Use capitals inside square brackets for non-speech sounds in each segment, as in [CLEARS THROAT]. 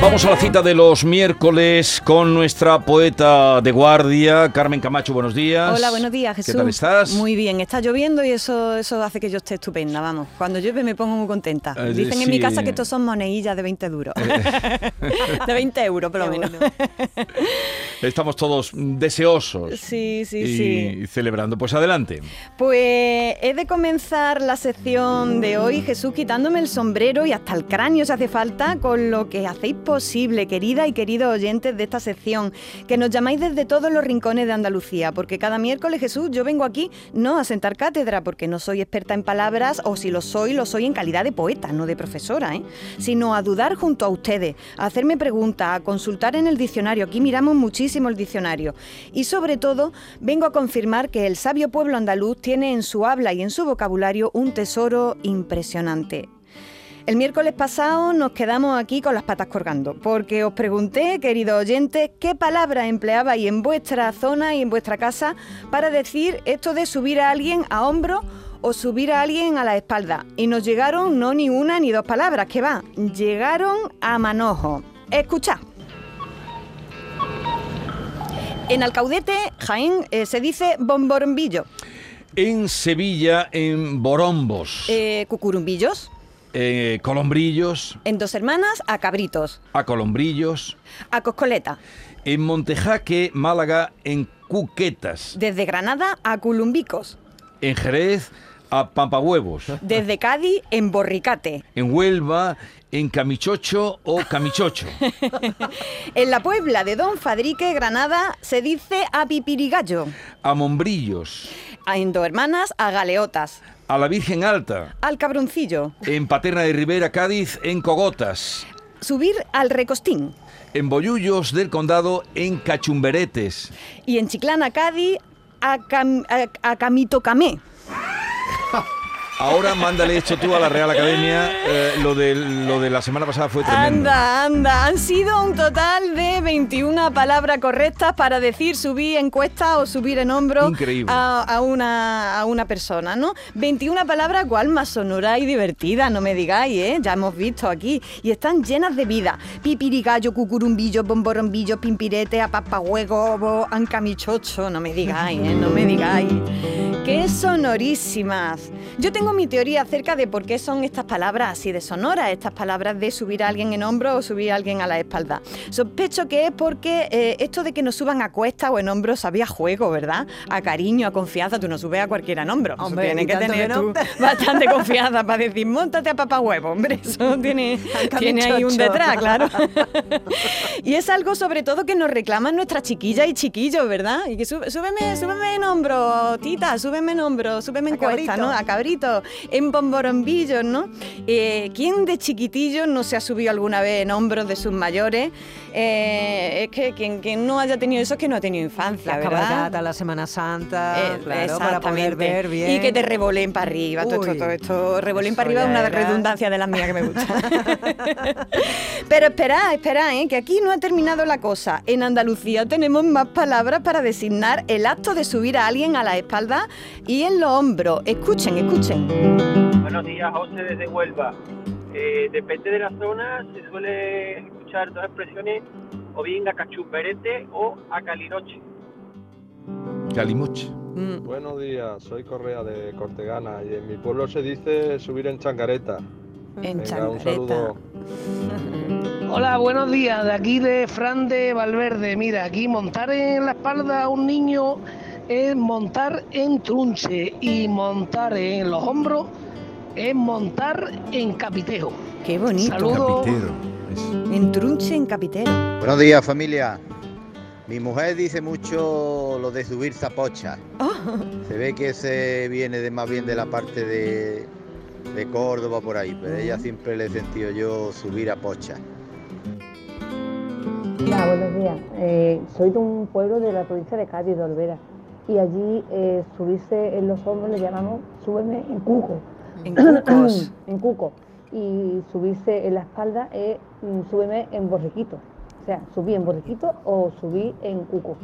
Vamos a la cita de los miércoles con nuestra poeta de guardia, Carmen Camacho. Buenos días. Hola, buenos días, Jesús. ¿Qué tal estás? Muy bien, está lloviendo y eso, eso hace que yo esté estupenda, vamos. Cuando llueve me pongo muy contenta. Eh, Dicen en mi casa que estos son monedillas de 20 duros. [LAUGHS] de 20 euros, por lo menos. [LAUGHS] Estamos todos deseosos. Sí, sí, y sí. celebrando. Pues adelante. Pues he de comenzar la sección de hoy, Jesús, quitándome el sombrero y hasta el cráneo si hace falta, con lo que hacéis posible, querida y queridos oyentes de esta sección, que nos llamáis desde todos los rincones de Andalucía, porque cada miércoles, Jesús, yo vengo aquí no a sentar cátedra, porque no soy experta en palabras, o si lo soy, lo soy en calidad de poeta, no de profesora, ¿eh? sino a dudar junto a ustedes, a hacerme preguntas, a consultar en el diccionario. Aquí miramos muchísimo el diccionario. Y sobre todo, vengo a confirmar que el sabio pueblo andaluz tiene en su habla y en su vocabulario un tesoro impresionante. El miércoles pasado nos quedamos aquí con las patas colgando, porque os pregunté, queridos oyentes, qué palabra empleabais en vuestra zona y en vuestra casa para decir esto de subir a alguien a hombro o subir a alguien a la espalda. Y nos llegaron no ni una ni dos palabras, que va, llegaron a manojo. Escuchad. En Alcaudete, Jaén, eh, se dice bomborombillo. En Sevilla, en Borombos, Eh, cucurumbillos. Eh, Colombrillos, En Dos Hermanas, a cabritos. a Colombrillos. A coscoleta. En Montejaque, Málaga, en Cuquetas. Desde Granada a Culumbicos. En Jerez, a Pampahuevos. Desde Cádiz en Borricate. En Huelva, en Camichocho o Camichocho. [LAUGHS] En la Puebla de Don Fadrique, Granada, se dice a Pipirigallo. A Mombrillos. A Hermanas a Galeotas. A la Virgen Alta. Al Cabroncillo. En Paterna de Rivera, Cádiz, en Cogotas. Subir al Recostín. En Bollullos del Condado, en Cachumberetes. Y en Chiclana, Cádiz, a, Cam- a, a Camitocamé. Ahora mándale esto tú a la Real Academia. eh, lo, de, lo de la semana pasada fue tremendo. Anda, anda. Han sido un total de 21 palabras correctas para decir subir encuesta o subir en hombro Increíble. a, a una, a una persona, ¿no? 21 palabras, cual más sonora y divertida, no me digáis, ¿eh? Ya hemos visto aquí. Y están llenas de vida. Pipirigallo, cucurumbillo, bomborombillo, pimpirete, apapahuego, ancamichocho, no me digáis, ¿eh? No me digáis. ¡Qué sonorísimas! Yo tengo mi teoría acerca de por qué son estas palabras así de sonoras, estas palabras de subir a alguien en hombro o subir a alguien a la espalda. Sospecho que es porque eh, esto de que nos suban a cuesta o en hombro sabía juego, ¿verdad? A cariño, a confianza. Tú no subes a cualquiera en hombro. Hombre, tienes que tener que no. tú [LAUGHS] bastante confianza para decir, montate a papá huevo, hombre. [LAUGHS] Eso tiene, tiene ahí un detrás, claro. [LAUGHS] y es algo sobre todo que nos reclaman nuestras chiquillas y chiquillos, ¿verdad? Y que "Sú- súbeme, súbeme en hombro, tita, súbeme en hombro, súbeme en cuesta, cabrito. ¿no? A cabrito, en bomborombillos, ¿no? Eh, ¿Quién de chiquitillos no se ha subido alguna vez en hombros de sus mayores? Eh, es que quien, quien no haya tenido eso es que no ha tenido infancia, La ¿verdad? cabalgata, la Semana Santa, Eh, claro, para poder ver bien. Y que te revoleen para arriba. Todo esto, todo esto. Revoleen eso para arriba es una era- redundancia de las mías que me gusta. [LAUGHS] Pero esperad, esperad, ¿eh? que aquí no ha terminado la cosa. En Andalucía tenemos más palabras para designar el acto de subir a alguien a la espalda y en los hombros. Escuchen, escuchen. Buenos días, José desde Huelva. Eh, depende de la zona, se suele escuchar dos expresiones, o bien a cachumberete o a calinoche. Calimoche. Mm, Buenos días, soy Correa de Cortegana y en mi pueblo se dice subir en changareta. En Venga, un changareta. saludo. [LAUGHS] Hola, buenos días. De aquí de Fran de Valverde. Mira, aquí montar en la espalda a un niño es montar en trunche y montar en los hombros es montar en capiteo. Qué bonito. Saludos. En trunche, en capitero. Buenos días familia. Mi mujer dice mucho lo de subir zapocha. Oh, Se ve que se viene de más bien de la parte de, de Córdoba por ahí, pero ella siempre le he sentido yo subir a pocha. Hola, buenos días. Eh, soy de un pueblo de la provincia de Cádiz, de Olvera. Y allí eh, subirse en los hombros le llamamos súbeme en cuco. en cucos. [CLEARS THROAT] en cuco. Y subirse en la espalda es mm, súbeme en borriquito. O sea, subí en borriquito o subí en cuco.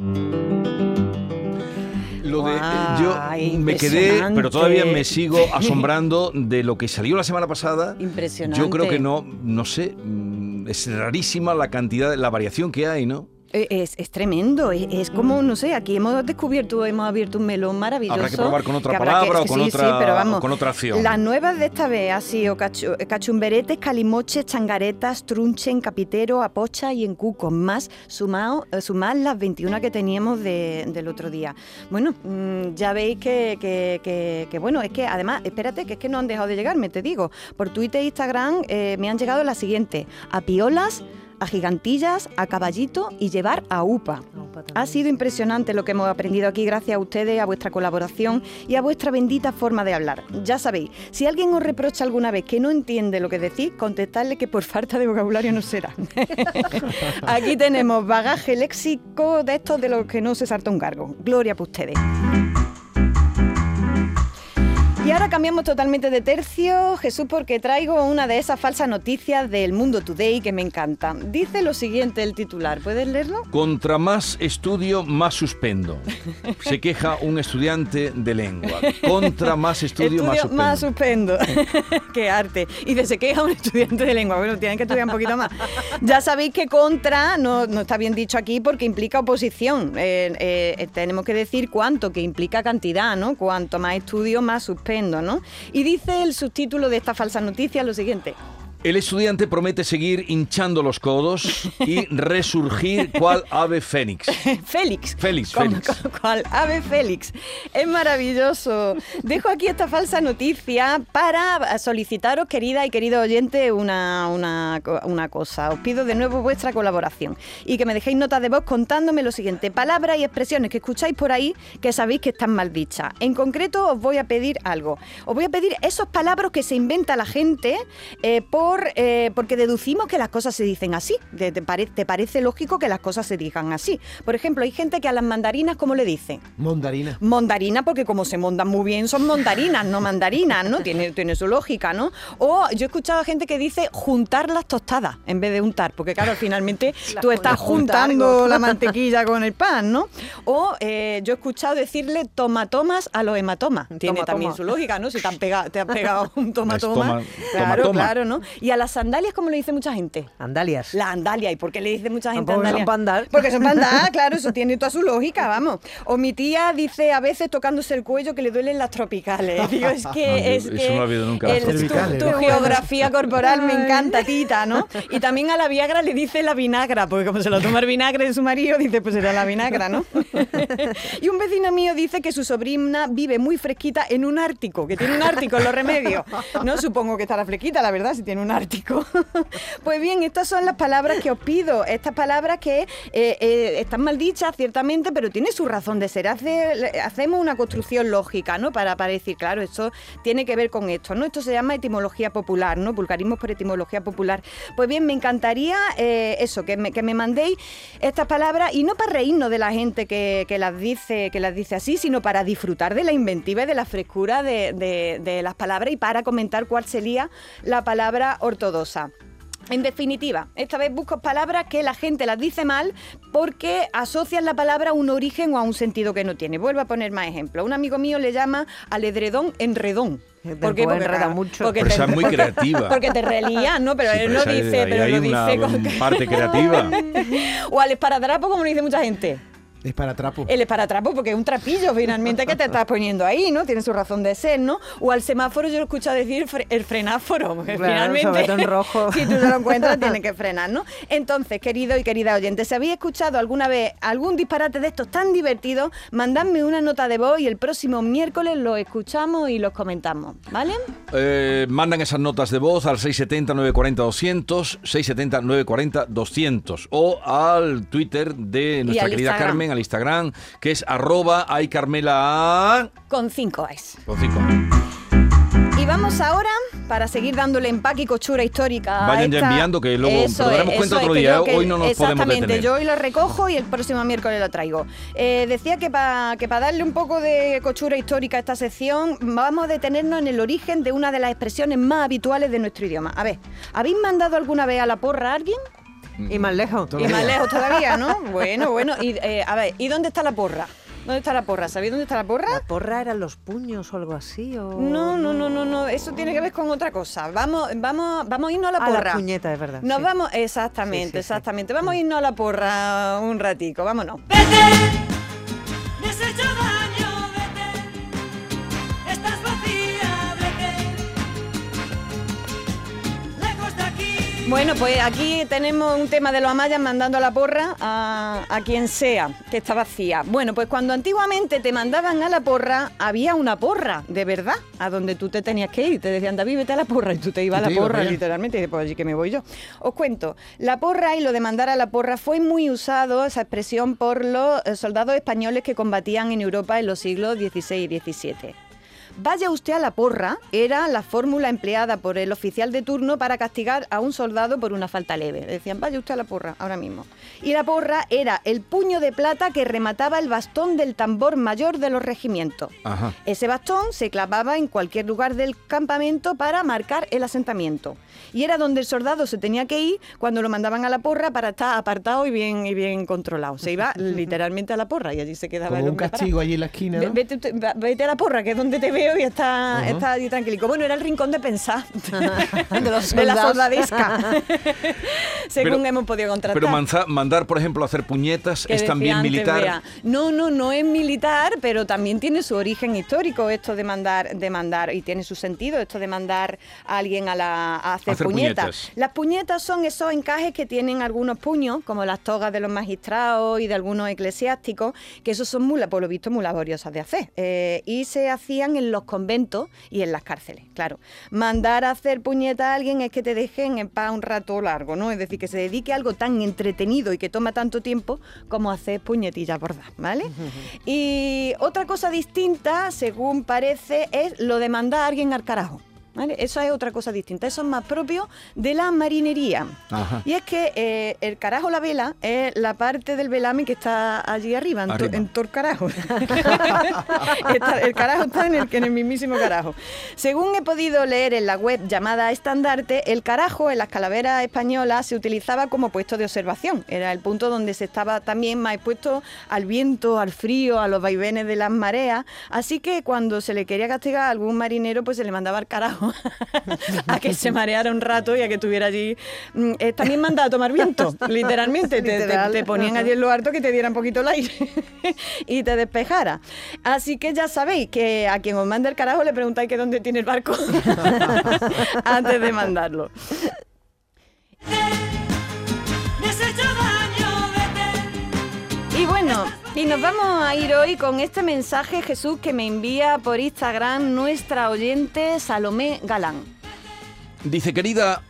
Lo de, eh, yo me quedé, pero todavía me sigo [LAUGHS] asombrando de lo que salió la semana pasada. Impresionante. Yo creo que no, no sé, mm, es rarísima la cantidad, la variación que hay, ¿no? Eh, Es, es tremendo, es, es como, no sé, aquí hemos descubierto, hemos abierto un melón maravilloso. Habrá que probar con otra palabra que- o con sí, otra- sí, pero vamos, o con otra acción. Las nuevas de esta vez ha sido cachu- cachumberetes, calimoches, changaretas, trunche, en capitero, apocha y en cuco, más sumado, eh, sumar las 21 que teníamos de- del otro día. Bueno, mm, ya veis que, que- que- que, bueno, es que además, espérate, que es que no han dejado de llegarme, te digo. Por Twitter e Instagram eh, me han llegado las siguientes, a piolas, a gigantillas, a caballito y llevar a upa. Ha sido impresionante lo que hemos aprendido aquí gracias a ustedes, a vuestra colaboración y a vuestra bendita forma de hablar. Ya sabéis, si alguien os reprocha alguna vez que no entiende lo que decís, contestadle que por falta de vocabulario no será. [LAUGHS] aquí tenemos bagaje léxico de estos de los que no se salta un cargo. Gloria para ustedes. Y ahora cambiamos totalmente de tercio, Jesús, porque traigo una de esas falsas noticias del Mundo Today que me encanta. Dice lo siguiente el titular, ¿puedes leerlo? Contra más estudio, más suspendo. Se queja un estudiante de lengua. Contra más estudio, más suspendo. más suspendo. [LAUGHS] Qué arte. Y de se queja un estudiante de lengua. Bueno, tienen que estudiar un poquito más. Ya sabéis que contra no, no está bien dicho aquí porque implica oposición. Eh, eh, tenemos que decir cuánto, que implica cantidad, ¿no? Cuanto más estudio, más suspendo, Y dice el subtítulo de esta falsa noticia lo siguiente. El estudiante promete seguir hinchando los codos y resurgir cual ave fénix. [LAUGHS] Félix. Félix, Como- Félix. cual ave Félix. Es maravilloso. Dejo aquí esta falsa noticia para solicitaros, querida y querido oyente, una, una, co- una cosa. Os pido de nuevo vuestra colaboración y que me dejéis notas de voz contándome lo siguiente. Palabras y expresiones que escucháis por ahí que sabéis que están mal dichas. En concreto os voy a pedir algo. Os voy a pedir esos palabras que se inventa la gente eh, por, eh, porque deducimos que las cosas se dicen así. ¿Te, te pare- te parece lógico que las cosas se digan así? Por ejemplo, hay gente que a las mandarinas, ¿cómo le dice? Mondarina. Mondarina, porque como se mondan muy bien, son mondarinas, no mandarinas, ¿no? Tiene, tiene su lógica, ¿no? O yo he escuchado a gente que dice juntar las tostadas en vez de untar, porque claro, finalmente [LAUGHS] tú estás juntando la [LAUGHS] mantequilla con el pan, ¿no? O eh, yo he escuchado decirle tomatomas a los hematomas. Tiene Tomatoma. también su lógica, ¿no? Si te, han pegado, te has pegado un tomatoma. toma- claro, claro, ¿no? Y a las sandalias, ¿cómo le dice mucha gente? Andalias. La andalia. ¿Y por qué le dice mucha gente Porque son andalia? [LAUGHS] pa' andar. Porque son para andar, claro, eso tiene toda su lógica, vamos. O mi tía dice a veces tocándose el cuello que le duelen las tropicales. [LAUGHS] Digo, es que No, es eso que no lo he oído nunca, las el- tu, tu geografía corporal me encanta, tita, ¿no? Y también a la Viagra le dice la vinagra, porque como se lo toma el vinagre de su marido, dice, pues era la vinagra, ¿no? [LAUGHS] y un vecino mío dice que su sobrina vive muy fresquita en un ártico, que tiene un ártico en los remedios. No supongo que estará fresquita, la verdad, si tiene un pues bien, estas son las palabras que os pido. Estas palabras que eh, eh, están mal dichas, ciertamente, pero tiene su razón de ser. Hace- hacemos una construcción lógica, ¿no? Para, decir, claro, esto tiene que ver con esto, ¿no? Esto se llama etimología popular, ¿no? Vulgarismos por etimología popular. Pues bien, me encantaría eh, eso, que me, mandéis estas palabras y no para reírnos de la gente que, las dice que las dice así, sino para disfrutar de la inventiva y de la frescura de, de- de las palabras y para comentar cuál sería la palabra ortodoxa. En definitiva, esta vez busco palabras que la gente las dice mal porque asocian la palabra a un origen o a un sentido que no tiene. Vuelvo a poner más ejemplos. Un amigo mío le llama al edredón enredón. Te ¿Por qué? puede Porque, mucho. porque Pero te- es muy creativa. Porque te relías, ¿no? Pero Sí, él pero no dice, pero hay lo una dice con... parte creativa. [LAUGHS] o al esparadrapo, como lo dice mucha gente. Es para trapo. El esparatrapo, porque es un trapillo finalmente que te estás poniendo ahí, ¿no? Tiene su razón de ser, ¿no? O al semáforo yo lo he escuchado decir fre- el frenáforo, porque [LAUGHS] Claro, finalmente sobre todo en rojo. [LAUGHS] si tú te lo encuentras [LAUGHS] tienes que frenar, ¿no? Entonces, querido y querida oyente, si habéis escuchado alguna vez algún disparate de estos tan divertidos, mandadme una nota de voz y el próximo miércoles lo escuchamos y los comentamos, ¿vale? Eh, mandan esas notas de voz al 670-940-200, 670-940-200 o al Twitter de nuestra al querida Instagram. Carmen, al Instagram, que es arroba ay Carmela Con cinco es. con cinco. Y vamos ahora, para seguir dándole empaque y cochura histórica. a Vayan ya enviando, que luego nos daremos cuenta otro día, que- hoy no nos podemos Exactamente, detener. yo hoy lo recojo y el próximo miércoles lo traigo. Eh, decía que para que para darle un poco de cochura histórica a esta sección, vamos a detenernos en el origen de una de las expresiones más habituales de nuestro idioma. A ver, ¿habéis mandado alguna vez a la porra a alguien? Y más lejos. Y más lejos todavía, ¿no? [LAUGHS] Bueno, bueno. Y, eh, a ver, ¿y dónde está la porra? ¿Dónde está la porra? ¿Sabéis dónde está la porra? ¿La porra eran los puños o algo así? O... No, no, no, no, no. Eso tiene que ver con otra cosa. Vamos, vamos, vamos a irnos a la porra. la puñeta, es verdad. Nos sí. vamos, exactamente, Sí, sí, sí. exactamente. Vamos a irnos a la porra un ratico, vámonos. Me Bueno, pues aquí tenemos un tema de los amayas mandando a la porra a, a quien sea que está vacía. Bueno, pues cuando antiguamente te mandaban a la porra, había una porra, de verdad, a donde tú te tenías que ir. Te decían, David, vete a la porra, y tú te ibas a la porra, literalmente, y dices, pues allí que me voy yo. Os cuento, la porra y lo de mandar a la porra fue muy usado, esa expresión, por los soldados españoles que combatían en Europa en los siglos XVI y XVII. Vaya usted a la porra era la fórmula empleada por el oficial de turno para castigar a un soldado por una falta leve. Le decían, vaya usted a la porra, ahora mismo. Y la porra era el puño de plata que remataba el bastón del tambor mayor de los regimientos. Ajá. Ese bastón se clavaba en cualquier lugar del campamento para marcar el asentamiento. Y era donde el soldado se tenía que ir cuando lo mandaban a la porra para estar apartado y bien, y bien controlado. Se iba [LAUGHS] literalmente a la porra y allí se quedaba Como el un castigo parado. allí en la esquina. Vete, vete a la porra, que es donde te veo y está, está allí tranquilico. Bueno, era el rincón de pensar [LAUGHS] De los de la soldadesca, [LAUGHS] según Pero- hemos podido contratar. Pero manza- mandar, por ejemplo, a hacer puñetas que es también antes, militar. No, no, no es militar, pero también tiene su origen histórico esto de mandar, de mandar y tiene su sentido esto de mandar a alguien a, la, a hacer, Hacer puñetas. puñetas. Las puñetas son esos encajes que tienen algunos puños, como las togas de los magistrados y de algunos eclesiásticos, que esos son muy, por lo visto, muy laboriosas de hacer. Eh, y se hacían en los conventos y en las cárceles, claro. Mandar a hacer puñeta a alguien es que te dejen en paz un rato largo, ¿no? Es decir, que se dedique a algo tan entretenido y que toma tanto tiempo como hacer puñetillas bordadas, ¿vale? Y otra cosa distinta, según parece, es lo de mandar a alguien al carajo. ¿Vale? Eso es otra cosa distinta, eso es más propio de la marinería. Ajá. Y es que eh, el carajo la vela es la parte del velame que está allí arriba, en, to- Arriba. en el carajo. [LAUGHS] Está- el carajo está en el, en el mismísimo carajo. Según he podido leer en la web llamada Estandarte, el carajo en las calaveras españolas se utilizaba como puesto de observación. Era el punto donde se estaba también más expuesto al viento, al frío, a los vaivenes de las mareas. Así que cuando se le quería castigar a algún marinero, pues se le mandaba al carajo [LAUGHS] a que se mareara un rato y a que estuviera allí. Mm, eh, también mandaba a tomar viento, [LAUGHS] literalmente. Te- te, Literal. te ponían allí en lo harto que te diera un poquito el aire [LAUGHS] y te despejara. Así que ya sabéis que a quien os manda el carajo le preguntáis que dónde tiene el barco antes de mandarlo. Y bueno, y nos vamos a ir hoy con este mensaje, Jesús, que me envía por Instagram nuestra oyente Salomé Galán. Dice, querida,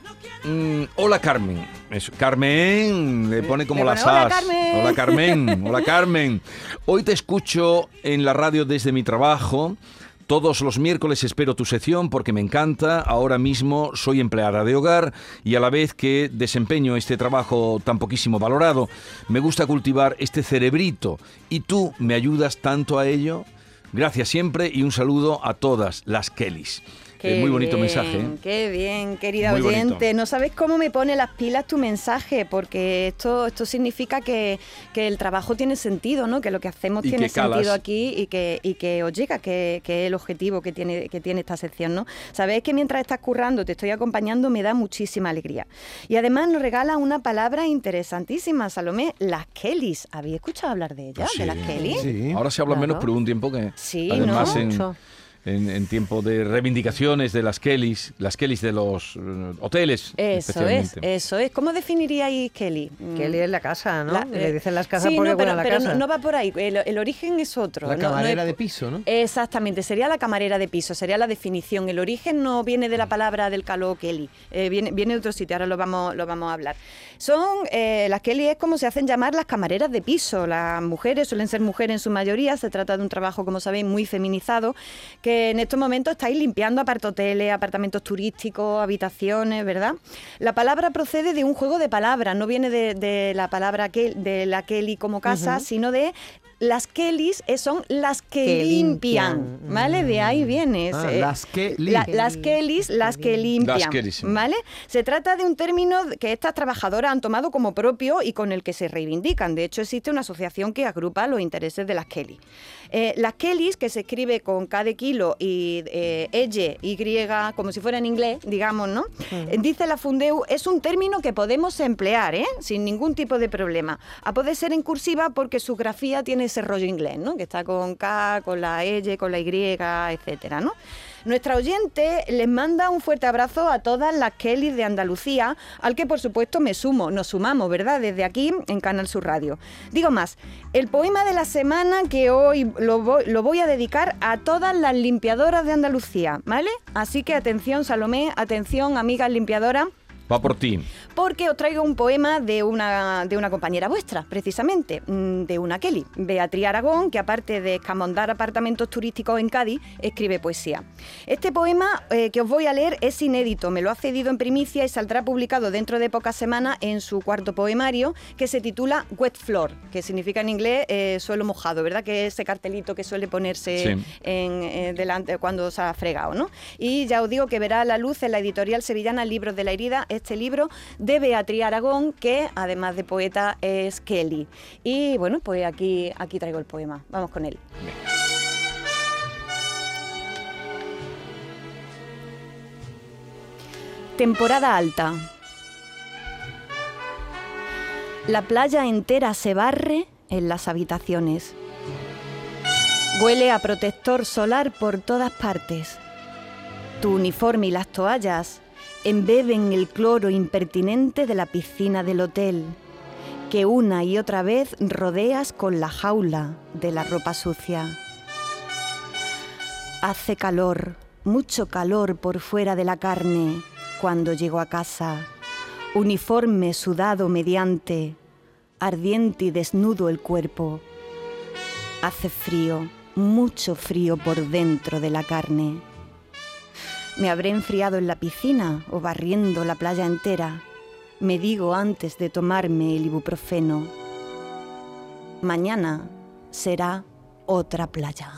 mm, hola Carmen. Eso, Carmen, le pone como Le las pone, "Hola, as. Carmen". Hola Carmen, [LAUGHS] hola Carmen. Hoy te escucho en la radio desde mi trabajo. Todos los miércoles espero tu sección porque me encanta. Ahora mismo soy empleada de hogar y a la vez que desempeño este trabajo tan poquísimo valorado, me gusta cultivar este cerebrito. ¿Y tú me ayudas tanto a ello? Gracias siempre y un saludo a todas las Kellys. Eh, muy bonito bien, mensaje. ¿eh? Qué bien, querida Muy bonito. oyente. No sabes cómo me pone las pilas tu mensaje, porque esto, esto significa que, que el trabajo tiene sentido, ¿no? Que lo que hacemos Y tiene sentido aquí y que, y que os llega, que, que es el objetivo que tiene, que tiene esta sección, ¿no? Sabéis que mientras estás currando, te estoy acompañando, me da muchísima alegría. Y además nos regala una palabra interesantísima, Salomé, las Kellys. ¿Habéis escuchado hablar de ellas, de las Kellys? Sí. Ahora se habla menos, Claro. hubo un tiempo que Sí, además ¿no? en, Mucho. en, en tiempo de reivindicaciones de las Kellys, las Kellys de los eh, hoteles Eso es, eso es. ¿Cómo definiríais Kelly? Mm. Kelly es la casa, ¿no? La- Le dicen las casas sí, porque no, pero, buena la pero casa. no, no va por ahí. El, el origen es otro. La no- no camarera es- de piso, ¿no? Exactamente, sería la camarera de piso, sería la definición. El origen no viene de la palabra del caló Kelly, eh, viene, viene de otro sitio, ahora lo vamos, lo vamos a hablar. Son, eh, las Kelly es como se hacen llamar las camareras de piso. Las mujeres suelen ser mujeres en su mayoría, se trata de un trabajo, como sabéis, muy feminizado, que en estos momentos estáis limpiando apartoteles, apartamentos turísticos, habitaciones, ¿verdad? La palabra procede de un juego de palabras, no viene de, de la palabra que, de la Kelly como casa, sino de las Kellys eh, son las que, Que limpian, limpian. ¿vale? De ahí viene. Ah, ese- las que la- limpian. las Kellys, las que limpian, Las Kellys, sí. ¿vale? Se trata de un término que estas trabajadoras han tomado como propio y con el que se reivindican. De hecho, existe una asociación que agrupa los intereses de las Kelly. Eh, las Kellys, que se escribe con K de kilo y eh, elle, Y, como si fuera en inglés, digamos, ¿no? Dice la Fundeu, es un término que podemos emplear, ¿eh? Sin ningún tipo de problema. A poder ser en cursiva porque su grafía tiene ese rollo inglés, ¿no? Que está con K, con la elle, con la Y, etcétera, ¿no? Nuestra oyente les manda un fuerte abrazo a todas las Kelly de Andalucía, al que por supuesto me sumo, nos sumamos, ¿verdad? Desde aquí en Canal Sur Radio. Digo más, el poema de la semana que hoy lo voy, lo voy a dedicar a todas las limpiadoras de Andalucía, ¿vale? Así que atención Salomé, atención amigas limpiadoras. Va por ti. Porque os traigo un poema de una, de una compañera vuestra, precisamente, mm, de una Kelly, Beatriz Aragón, que aparte de escamondar apartamentos turísticos en Cádiz, escribe poesía. Este poema eh, que os voy a leer es inédito, me lo ha cedido en primicia y saldrá publicado dentro de pocas semanas en su cuarto poemario, que se titula Wet Floor, que significa en inglés eh, suelo mojado, ¿verdad? Que es ese cartelito que suele ponerse Sí. en, eh, delante cuando se ha fregado, ¿no? Y ya os digo que verá la luz en la editorial sevillana Libros de la Herida este libro de Beatriz Aragón, que además de poeta es Kelly. Y bueno, pues aquí, aquí traigo el poema. Vamos con él. Temporada alta. La playa entera se barre en las habitaciones. Huele a protector solar por todas partes. Tu uniforme y las toallas embeben el cloro impertinente de la piscina del hotel, que una y otra vez rodeas con la jaula de la ropa sucia. Hace calor, mucho calor por fuera de la carne cuando llego a casa. Uniforme sudado mediante, ardiente y desnudo el cuerpo. Hace frío, mucho frío por dentro de la carne. Me habré enfriado en la piscina o barriendo la playa entera. Me digo antes de tomarme el ibuprofeno. Mañana será otra playa.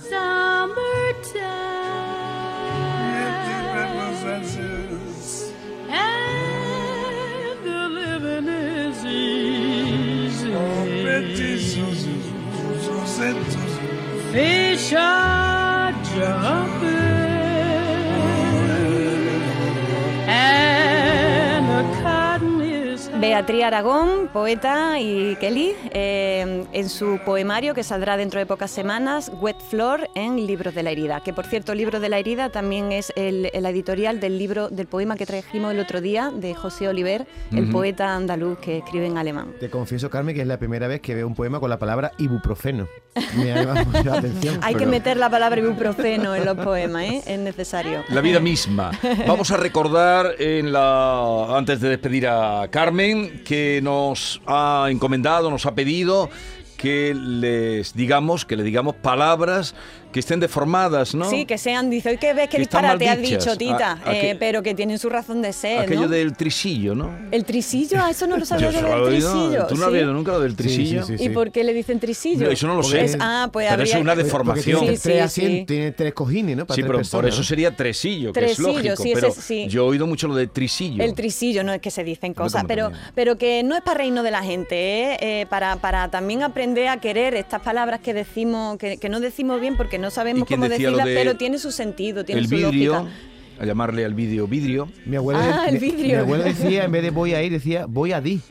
Beatriz Aragón, poeta y Kelly, eh, en su poemario que saldrá dentro de pocas semanas, Wet Floor en Libros de la Herida. Que por cierto, Libros de la Herida también es el, la editorial del libro, del poema que trajimos el otro día de José Oliver, el Ujú. poeta andaluz que escribe en alemán. Te confieso, Carmen, que es la primera vez que veo un poema con la palabra ibuprofeno. Me ha llamado mucho la [LAUGHS] atención. Hay que Pero- meter la palabra ibuprofeno en los poemas, ¿eh? es necesario. La vida misma. Vamos a recordar en la antes de despedir a Carmen que nos ha encomendado, nos ha pedido que les digamos, que le digamos palabras que estén deformadas, ¿no? Sí, que sean, dice, hoy que ves que disparate has dicho, Tita, A- a eh, que- pero que tienen su razón de ser, Aquello ¿no? del trisillo, ¿no? El trisillo, ah, eso no lo [LAUGHS] sabía del trisillo. ¿Tú no has sí. oído nunca lo del trisillo? ¿Y por qué le dicen trisillo? No, eso no lo sé. Es- ah, pues Pero habría... eso es una deformación. tiene Sí, tres sí, asientos, sí. tiene tres cojines, ¿no? Para Sí, tres pero por eso ¿no? sería tresillo, que Tresillo, es lógico. sí, ese pero sí. yo he oído mucho lo de trisillo. El trisillo, no es que se dicen cosas, pero, pero que no es para reino de la gente, ¿eh? Eh, para, para también aprender a querer estas palabras que decimos, que, que no decimos bien porque no sabemos ¿Y quién cómo decía lo decirlas, de pero tiene su sentido, tiene el su vidrio, lógica. a llamarle al vídeo vidrio. Mi abuelo, Ah, el vidrio. mi decía, en vez de voy a ir, decía voy a di.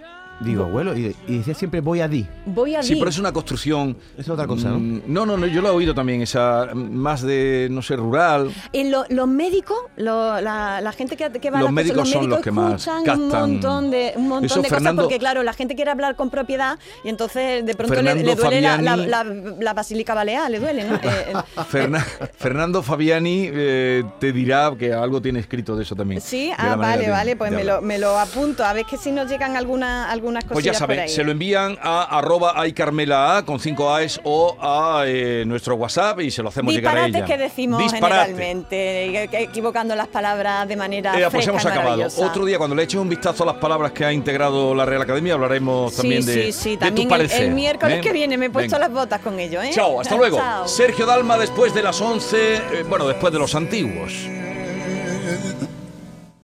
Digo, abuelo, y, y decía siempre voy a di. Voy a Sí, di. pero es una construcción. Es otra cosa, ¿no? mm, No, no, no, yo lo he oído también, esa más de, no sé, rural. En lo- los médicos, lo- la, la gente que, que va Los a las cosas, médicos son los que más escuchan un montón de, un montón Eso, de cosas Fernando- porque, claro, la gente quiere hablar con propiedad y entonces de pronto le, Fernando le duele la, la, Fabiani- la- la basílica balear, le duele, ¿no? [LAUGHS] Eh, eh, Ferna- Fernando Fabiani eh, te dirá que algo tiene escrito de eso también. Sí, ah, la vale, de- vale, pues me lo, me lo apunto. A ver que si nos llegan alguna, alguna algunas Pues ya saben, se lo envían a arroba aycarmela con 5 A's o a eh, nuestro WhatsApp y se lo hacemos llegar a ella. que decimos Disparate. generalmente, que- equivocando las palabras de manera Eh, pues fresca hemos acabado. Otro día, cuando le eches un vistazo a las palabras que ha integrado la Real Academia, hablaremos Sí, también de, sí, sí, de también tu parecer. el, miércoles ¿eh? que viene me he puesto Venga. las botas con ello, ¿eh? Chao, hasta luego. [LAUGHS] Chao. Sergio Dalma después de las 11, eh, bueno, después de los antiguos.